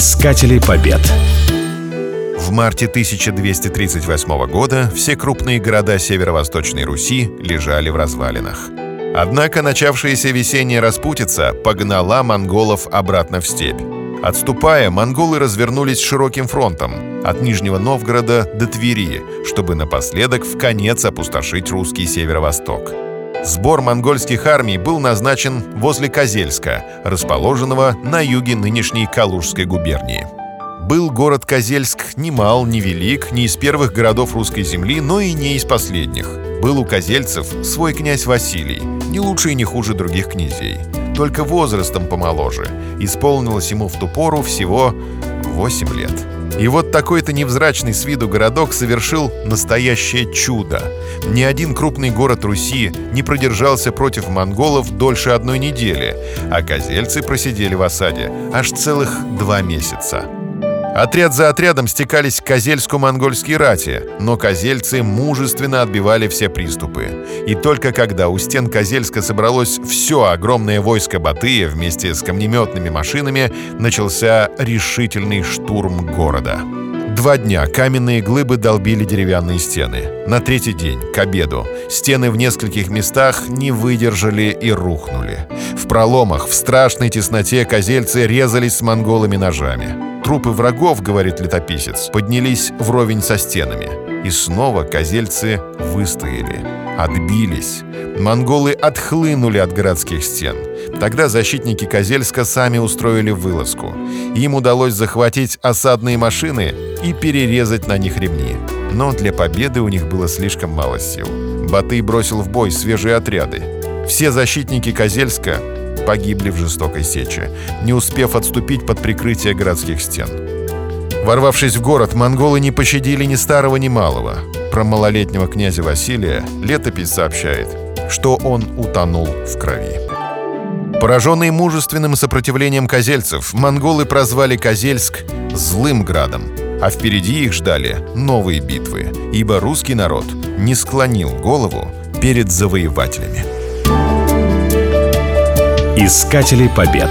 Искатели побед. В марте 1238 года все крупные города северо-восточной Руси лежали в развалинах. Однако начавшаяся весенняя распутица погнала монголов обратно в степь. Отступая, монголы развернулись широким фронтом от Нижнего Новгорода до Твери, чтобы напоследок в конец опустошить русский северо-восток. Сбор монгольских армий был назначен возле Козельска, расположенного на юге нынешней Калужской губернии. Был город Козельск ни мал, ни велик, не из первых городов русской земли, но и не из последних. Был у козельцев свой князь Василий, не лучше и не хуже других князей. Только возрастом помоложе. Исполнилось ему в ту пору всего 8 лет. И вот такой-то невзрачный с виду городок совершил настоящее чудо. Ни один крупный город Руси не продержался против монголов дольше одной недели, а козельцы просидели в осаде аж целых два месяца. Отряд за отрядом стекались к Козельску монгольские рати, но козельцы мужественно отбивали все приступы. И только когда у стен Козельска собралось все огромное войско Батыя вместе с камнеметными машинами, начался решительный штурм города. Два дня каменные глыбы долбили деревянные стены. На третий день, к обеду, стены в нескольких местах не выдержали и рухнули. В проломах, в страшной тесноте козельцы резались с монголами ножами. Трупы врагов, говорит летописец, поднялись вровень со стенами. И снова козельцы выстояли, отбились. Монголы отхлынули от городских стен. Тогда защитники Козельска сами устроили вылазку. Им удалось захватить осадные машины и перерезать на них ремни. Но для победы у них было слишком мало сил. Батый бросил в бой свежие отряды. Все защитники Козельска погибли в жестокой сече, не успев отступить под прикрытие городских стен. Ворвавшись в город, монголы не пощадили ни старого, ни малого. Про малолетнего князя Василия летопись сообщает, что он утонул в крови. Пораженные мужественным сопротивлением козельцев, монголы прозвали Козельск «злым градом», а впереди их ждали новые битвы, ибо русский народ не склонил голову перед завоевателями. Искатели побед.